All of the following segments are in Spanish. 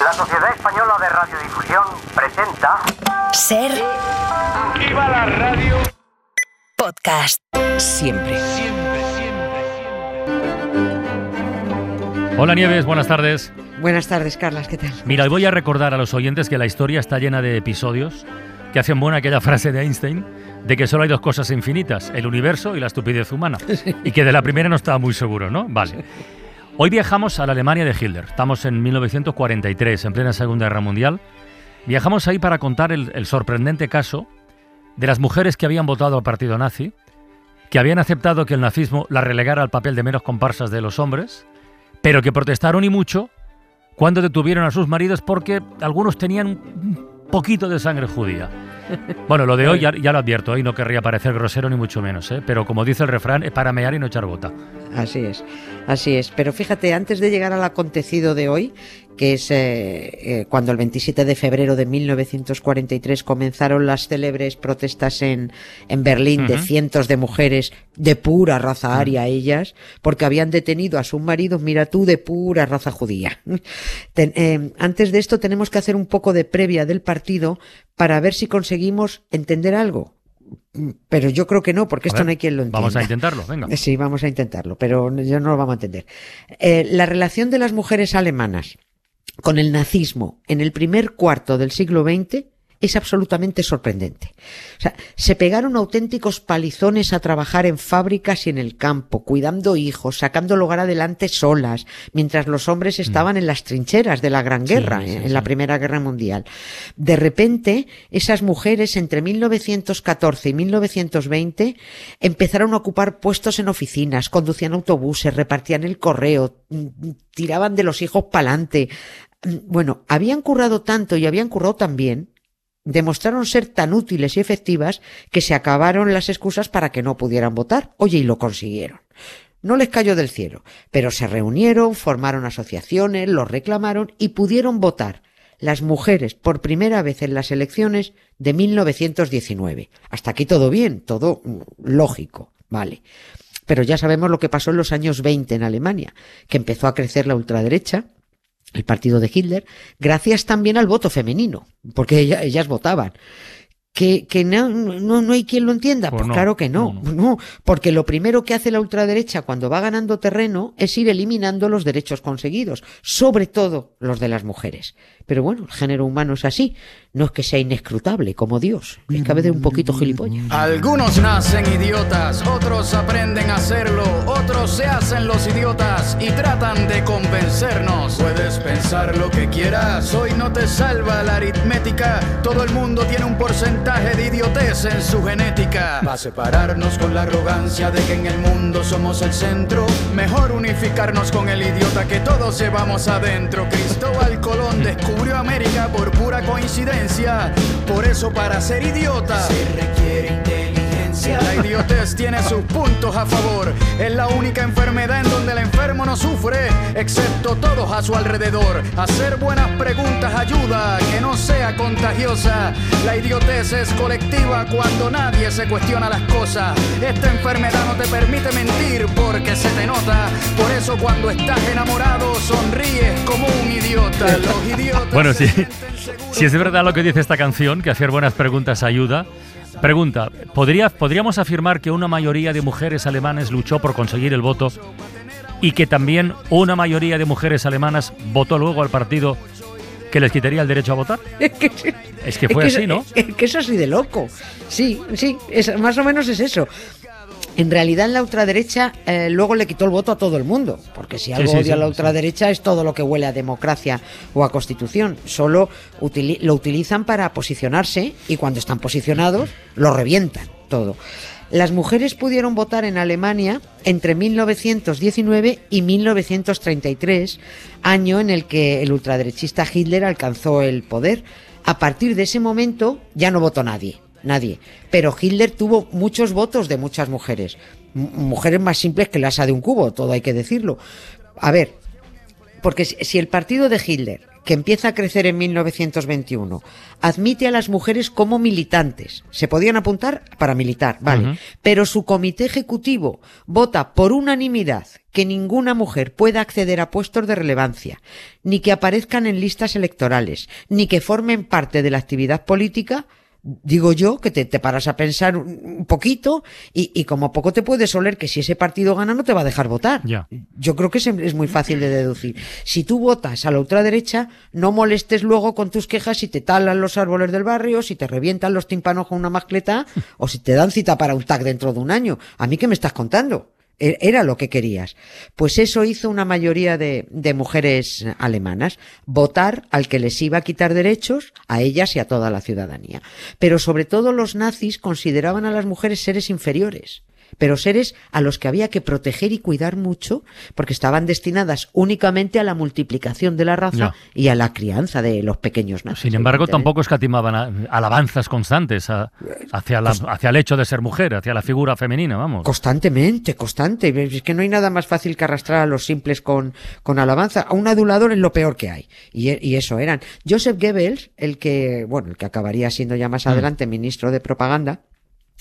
La Sociedad Española de Radiodifusión presenta Ser ¡Viva la radio! podcast. Siempre. Hola Nieves, buenas tardes. Buenas tardes, Carlas, ¿qué tal? Mira, hoy voy a recordar a los oyentes que la historia está llena de episodios que hacen buena aquella frase de Einstein de que solo hay dos cosas infinitas, el universo y la estupidez humana. Y que de la primera no estaba muy seguro, ¿no? Vale. Hoy viajamos a la Alemania de Hitler. Estamos en 1943, en plena Segunda Guerra Mundial. Viajamos ahí para contar el, sorprendente caso de las mujeres que habían votado al partido nazi, que habían aceptado que el nazismo la relegara al papel de menos comparsas de los hombres, pero que protestaron y mucho cuando detuvieron a sus maridos porque algunos tenían poquito de sangre judía. Bueno, lo de hoy ya, lo advierto, hoy no querría parecer grosero ni mucho menos, ¿eh? pero como dice el refrán, es para mear y no echar gota. Así es, así es. Pero fíjate, antes de llegar al acontecido de hoy, que es eh, eh, cuando el 27 de febrero de 1943 comenzaron las célebres protestas en, en Berlín de cientos de mujeres de pura raza aria, ellas, porque habían detenido a sus maridos, mira tú, de pura raza judía. Ten- eh, antes de esto tenemos que hacer un poco de previa del partido para ver si conseguimos entender algo. Pero yo creo que no, porque A esto ver, no hay quien lo entienda. Vamos a intentarlo, venga. Sí, vamos a intentarlo, pero yo no lo vamos a entender. Eh, la relación de las mujeres alemanas con el nazismo en el primer cuarto del siglo XX es absolutamente sorprendente. O sea, se pegaron auténticos palizones a trabajar en fábricas y en el campo, cuidando hijos, sacando el hogar adelante solas, mientras los hombres estaban en las trincheras de la Gran Guerra, Mm. sí, eh, en la Primera Guerra Mundial. De repente, esas mujeres entre 1914 y 1920 empezaron a ocupar puestos en oficinas, conducían autobuses, repartían el correo, mm, tiraban de los hijos pa'lante. Bueno, habían currado tanto y habían currado tan bien, demostraron ser tan útiles y efectivas que se acabaron las excusas para que no pudieran votar. Oye, y lo consiguieron. No les cayó del cielo, pero se reunieron, formaron asociaciones, los reclamaron y pudieron votar las mujeres por primera vez en las elecciones de 1919. Hasta aquí todo bien, todo mm, lógico, vale. Pero ya sabemos lo que pasó en los años 20 en Alemania, que empezó a crecer la ultraderecha, el partido de Hitler, gracias también al voto femenino, porque ella- ellas votaban. Que, que no, no, no hay quien lo entienda. Pues Pues, no, claro que no, no, no. porque lo primero que hace la ultraderecha cuando va ganando terreno es ir eliminando los derechos conseguidos, sobre todo los de las mujeres. Pero bueno, el género humano es así, no es que sea inescrutable como Dios, es que a veces un poquito gilipollas. Algunos nacen idiotas, otros aprenden a hacerlo, otros se hacen los idiotas y tratan de convencernos. Puedes pensar lo que quieras, hoy no te salva la aritmética. Todo el mundo tiene un porcentaje de idiotez en su genética. Va a separarnos con la arrogancia de que en el mundo somos el centro. Mejor unificarnos con el idiota que todos llevamos adentro. Cristóbal Colón descubrió América por pura coincidencia. Por eso para ser idiota se requiere inteligencia. La idiotez tiene sus puntos a favor. Es la única enfermedad en donde el enfermo no sufre, excepto todos a su alrededor. Hacer buenas preguntas ayuda a que no sea contagiosa. La idiotez es colectiva cuando nadie se cuestiona las cosas. Esta enfermedad no te permite mentir porque se te nota. Por eso cuando estás enamorado sonríes como un idiota. Los idiotas Bueno, sí. Si es verdad lo que dice esta canción, que hacer buenas preguntas ayuda. Pregunta, ¿podría, ¿podríamos afirmar que una mayoría de mujeres alemanes luchó por conseguir el voto y que también una mayoría de mujeres alemanas votó luego al partido que les quitaría el derecho a votar? Es que fue Es así, ¿no? Es que es así de loco. Sí, sí, es, más o menos es eso. En realidad la ultraderecha eh, luego le quitó el voto a todo el mundo, porque si algo sí, odia sí, la ultraderecha es todo lo que huele a democracia o a constitución. Solo utili- lo utilizan para posicionarse y cuando están posicionados lo revientan todo. Las mujeres pudieron votar en Alemania entre 1919 y 1933, año en el que el ultraderechista Hitler alcanzó el poder. A partir de ese momento ya no votó nadie, nadie. Pero Hitler tuvo muchos votos de muchas mujeres, mujeres más simples que la asa de un cubo, todo hay que decirlo. A ver, porque si el partido de Hitler que empieza a crecer en 1921, admite a las mujeres como militantes. Se podían apuntar para militar, vale. Pero su comité ejecutivo vota por unanimidad que ninguna mujer pueda acceder a puestos de relevancia, ni que aparezcan en listas electorales, ni que formen parte de la actividad política, digo yo que te, te paras a pensar un poquito y, y como poco te puedes oler que si ese partido gana no te va a dejar votar. Yo creo que es, es muy fácil de deducir. Si tú votas a la ultraderecha, no molestes luego con tus quejas si te talan los árboles del barrio, si te revientan los tímpanos con una mascleta o si te dan cita para un tag dentro de un año. ¿A mí qué me estás contando? E- Era lo que querías. Pues eso hizo una mayoría de, de mujeres alemanas, votar al que les iba a quitar derechos a ellas y a toda la ciudadanía. Pero sobre todo los nazis consideraban a las mujeres seres inferiores pero seres a los que había que proteger y cuidar mucho porque estaban destinadas únicamente a la multiplicación de la raza y a la crianza de los pequeños nazis. Sin embargo, tampoco escatimaban a- alabanzas constantes a- hacia, la- hacia el hecho de ser mujer, hacia la figura femenina, vamos. Constantemente, constante. Es que no hay nada más fácil que arrastrar a los simples con, con alabanza. A un adulador es lo peor que hay. Y, e- y eso eran. Joseph Goebbels, el que, bueno, el que acabaría siendo ya Mm. más adelante ministro de propaganda,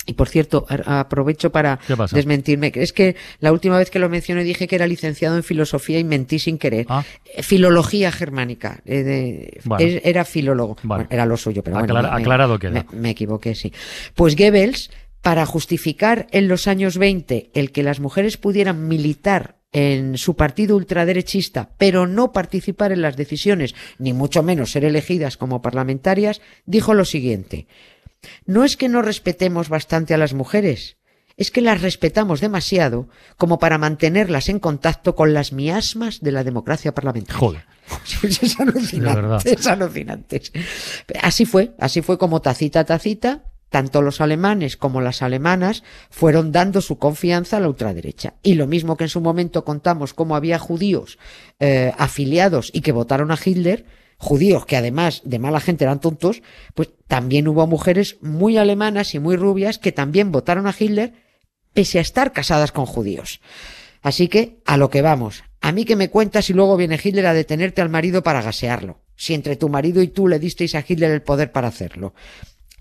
y por cierto, aprovecho para desmentirme. que Es que la última vez que lo mencioné dije que era licenciado en filosofía y mentí sin querer. Ah. Eh, Filología germánica. eh, de- Bueno. es- era filólogo. Bueno, era lo suyo, pero bueno. Me- aclarado queda. me- me equivoqué, sí. Pues Goebbels, para justificar en los años 20 el que las mujeres pudieran militar en su partido ultraderechista, pero no participar en las decisiones, ni mucho menos ser elegidas como parlamentarias, dijo lo siguiente. No es que no respetemos bastante a las mujeres, es que las respetamos demasiado como para mantenerlas en contacto con las miasmas de la democracia parlamentaria. Joder. Es alucinante, es alucinante. Así fue, así fue como tacita a tacita, tanto los alemanes como las alemanas fueron dando su confianza a la ultraderecha. Y lo mismo que en su momento contamos cómo había judíos eh, afiliados y que votaron a Hitler, judíos que además de mala gente eran tontos, pues también hubo mujeres muy alemanas y muy rubias que también votaron a Hitler pese a estar casadas con judíos. Así que, a lo que vamos. A mí que me cuentas si luego viene Hitler a detenerte al marido para gasearlo. Si entre tu marido y tú le disteis a Hitler el poder para hacerlo.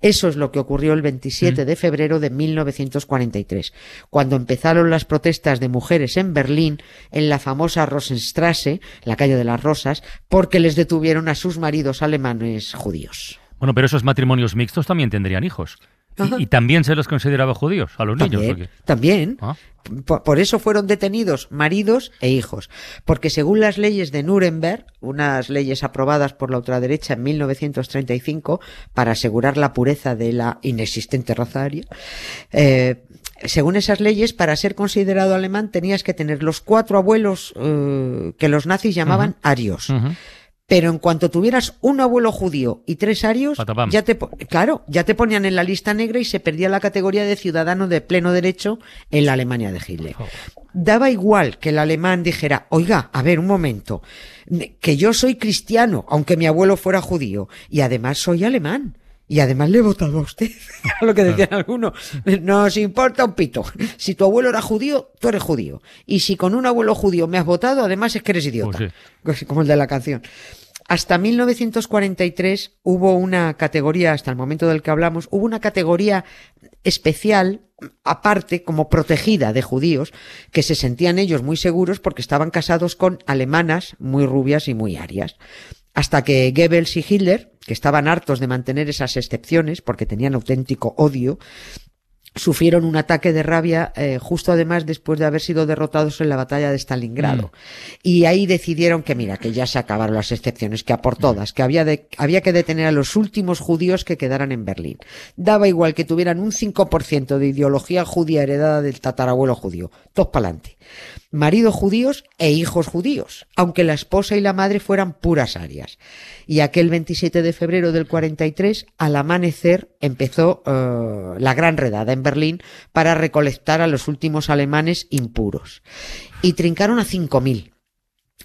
Eso es lo que ocurrió el 27 de febrero de 1943, cuando empezaron las protestas de mujeres en Berlín, en la famosa Rosenstrasse, la calle de las Rosas, porque les detuvieron a sus maridos alemanes judíos. Bueno, pero esos matrimonios mixtos también tendrían hijos. Y, y también se los consideraba judíos a los niños. También, también. Ah. Por, por eso fueron detenidos maridos e hijos. Porque según las leyes de Nuremberg, unas leyes aprobadas por la ultraderecha en 1935 para asegurar la pureza de la inexistente raza aria, eh, según esas leyes, para ser considerado alemán tenías que tener los cuatro abuelos eh, que los nazis llamaban arios. Pero en cuanto tuvieras un abuelo judío y tres arios, Patapam. ya te, claro, ya te ponían en la lista negra y se perdía la categoría de ciudadano de pleno derecho en la Alemania de Hitler. Daba igual que el alemán dijera, oiga, a ver, un momento, que yo soy cristiano, aunque mi abuelo fuera judío, y además soy alemán. Y además le he votado a usted, lo que decían algunos. Nos importa un pito. Si tu abuelo era judío, tú eres judío. Y si con un abuelo judío me has votado, además es que eres idiota. Pues Como el de la canción. Hasta 1943 hubo una categoría, hasta el momento del que hablamos, hubo una categoría especial, aparte, como protegida de judíos, que se sentían ellos muy seguros porque estaban casados con alemanas muy rubias y muy arias. Hasta que Goebbels y Hitler, que estaban hartos de mantener esas excepciones porque tenían auténtico odio, sufrieron un ataque de rabia eh, justo además después de haber sido derrotados en la batalla de Stalingrado. Y ahí decidieron que mira, que ya se acabaron las excepciones, que a por todas, que había, de- había que detener a los últimos judíos que quedaran en Berlín. Daba igual que tuvieran un 5% de ideología judía heredada del tatarabuelo judío. Todos pa'lante. Maridos judíos e hijos judíos, aunque la esposa y la madre fueran puras arias. Y aquel 27 de febrero del 43, al amanecer, empezó eh, la gran redada en Berlín para recolectar a los últimos alemanes impuros. Y trincaron a 5.000.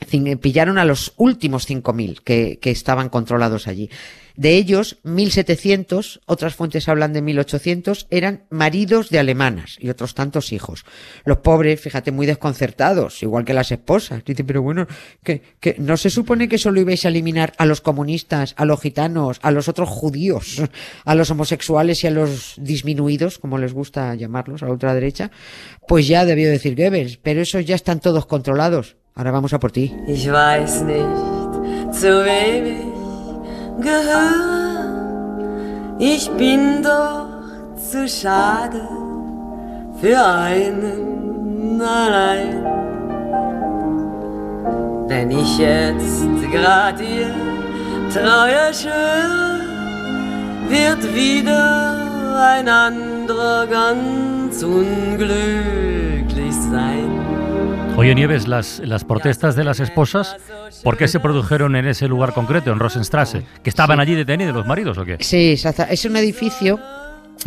Cin- Pillaron a los últimos 5.000 que, que estaban controlados allí. De ellos, 1.700, otras fuentes hablan de 1.800, eran maridos de alemanas y otros tantos hijos. Los pobres, fíjate, muy desconcertados, igual que las esposas. Dicen, pero bueno, que, que no se supone que solo ibais a eliminar a los comunistas, a los gitanos, a los otros judíos, a los homosexuales y a los disminuidos, como les gusta llamarlos, a la ultraderecha. Pues ya debió decir Goebbels, pero esos ya están todos controlados. Ahora vamos a por ti. Gehöre. Ich bin doch zu schade für einen allein. Wenn ich jetzt grad ihr Treue schwöre, wird wieder ein anderer ganz unglücklich. Oye, Nieves, las, las protestas de las esposas, ¿por qué se produjeron en ese lugar concreto, en Rosenstrasse? ¿Que estaban allí detenidos los maridos o qué? Sí, es un edificio.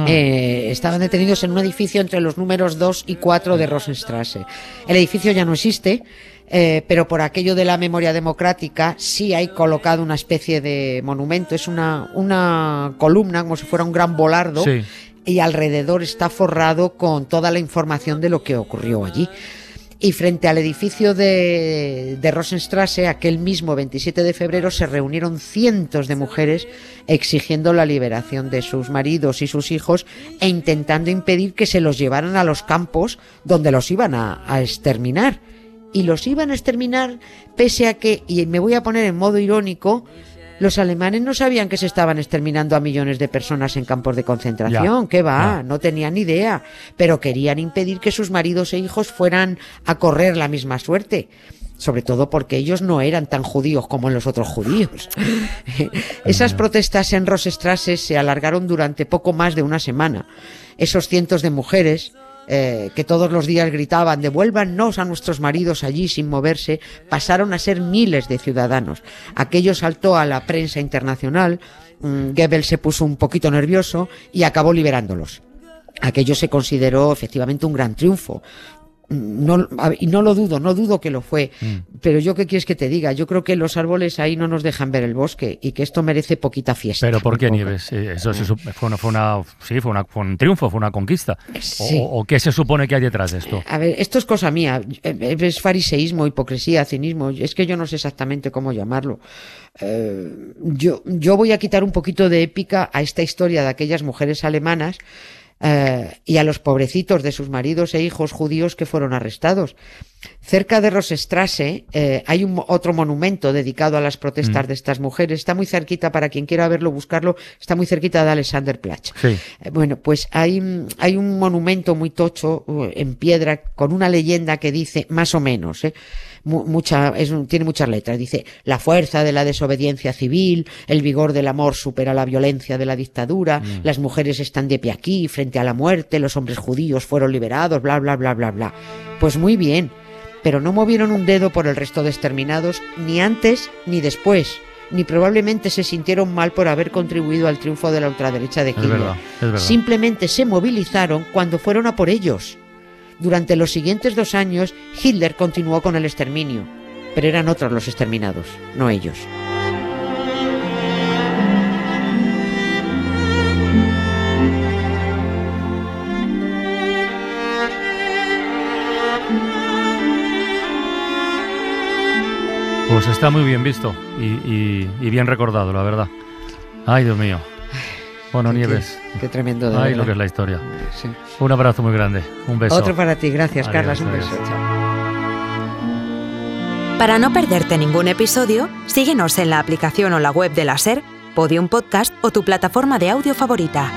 eh, estaban detenidos en un edificio entre los números 2 y 4 de Rosenstrasse. El edificio ya no existe, eh, pero por aquello de la memoria democrática sí hay colocado una especie de monumento. Es una, una columna, como si fuera un gran volardo, Sí. y alrededor está forrado con toda la información de lo que ocurrió allí. Y frente al edificio de, de Rosenstrasse, aquel mismo 27 de febrero, se reunieron cientos de mujeres exigiendo la liberación de sus maridos y sus hijos e intentando impedir que se los llevaran a los campos donde los iban a, a exterminar. Y los iban a exterminar pese a que, y me voy a poner en modo irónico, los alemanes no sabían que se estaban exterminando a millones de personas en campos de concentración. Ya, ¿Qué va? ya. No tenían ni idea. Pero querían impedir que sus maridos e hijos fueran a correr la misma suerte. Sobre todo porque ellos no eran tan judíos como los otros judíos. Esas protestas en Rosestrasse se alargaron durante poco más de una semana. Esos cientos de mujeres eh, que todos los días gritaban devuélvannos a nuestros maridos allí sin moverse, pasaron a ser miles de ciudadanos. Aquello saltó a la prensa internacional, mm, Goebbels se puso un poquito nervioso y acabó liberándolos. Aquello se consideró efectivamente un gran triunfo. No, y no lo dudo, no dudo que lo fue. Pero yo qué quieres que te diga, yo creo que los árboles ahí no nos dejan ver el bosque y que esto merece poquita fiesta. Pero ¿por qué. Nieves? Eso se sup- fue, una, fue, una, sí, fue, una- fue un triunfo, fue una conquista. O- Sí. O, qué se supone que hay detrás de esto? A ver, esto es cosa mía. Eh, Es fariseísmo, hipocresía, cinismo. Es que yo no sé exactamente cómo llamarlo. Eh, yo, yo voy a quitar un poquito de épica a esta historia de aquellas mujeres alemanas eh, y a los pobrecitos de sus maridos e hijos judíos que fueron arrestados. Cerca de Rosestrasse eh, hay un, otro monumento dedicado a las protestas de estas mujeres. Está muy cerquita, para quien quiera verlo, buscarlo, está muy cerquita de Alexanderplatz. Sí. Eh, Bueno, pues hay, un- hay un monumento muy tocho uh, en piedra con una leyenda que dice, más o menos, ¿eh? Mu- mucha, es un- tiene muchas letras. Dice, la fuerza de la desobediencia civil, el vigor del amor supera la violencia de la dictadura, las mujeres están de pie aquí, frente a la muerte, los hombres judíos fueron liberados, bla, bla, bla, bla, bla. Pues muy bien, pero no movieron un dedo por el resto de exterminados, ni antes ni después. Ni probablemente se sintieron mal por haber contribuido al triunfo de la ultraderecha de Hitler. Simplemente se movilizaron cuando fueron a por ellos. Durante los siguientes dos años, Hitler continuó con el exterminio, pero eran otros los exterminados, no ellos. Pues está muy bien visto y, bien recordado, la verdad. Ay, Dios mío. Bueno, Nieves. Qué, qué tremendo de Ay, verdad. lo que es la historia. Sí. Un abrazo muy grande. Un beso. Otro para ti, gracias, Adiós, Carlas. Un adiós. beso. Chao. Para no perderte ningún episodio, síguenos en la aplicación o la web de la SER, Podium Podcast o tu plataforma de audio favorita.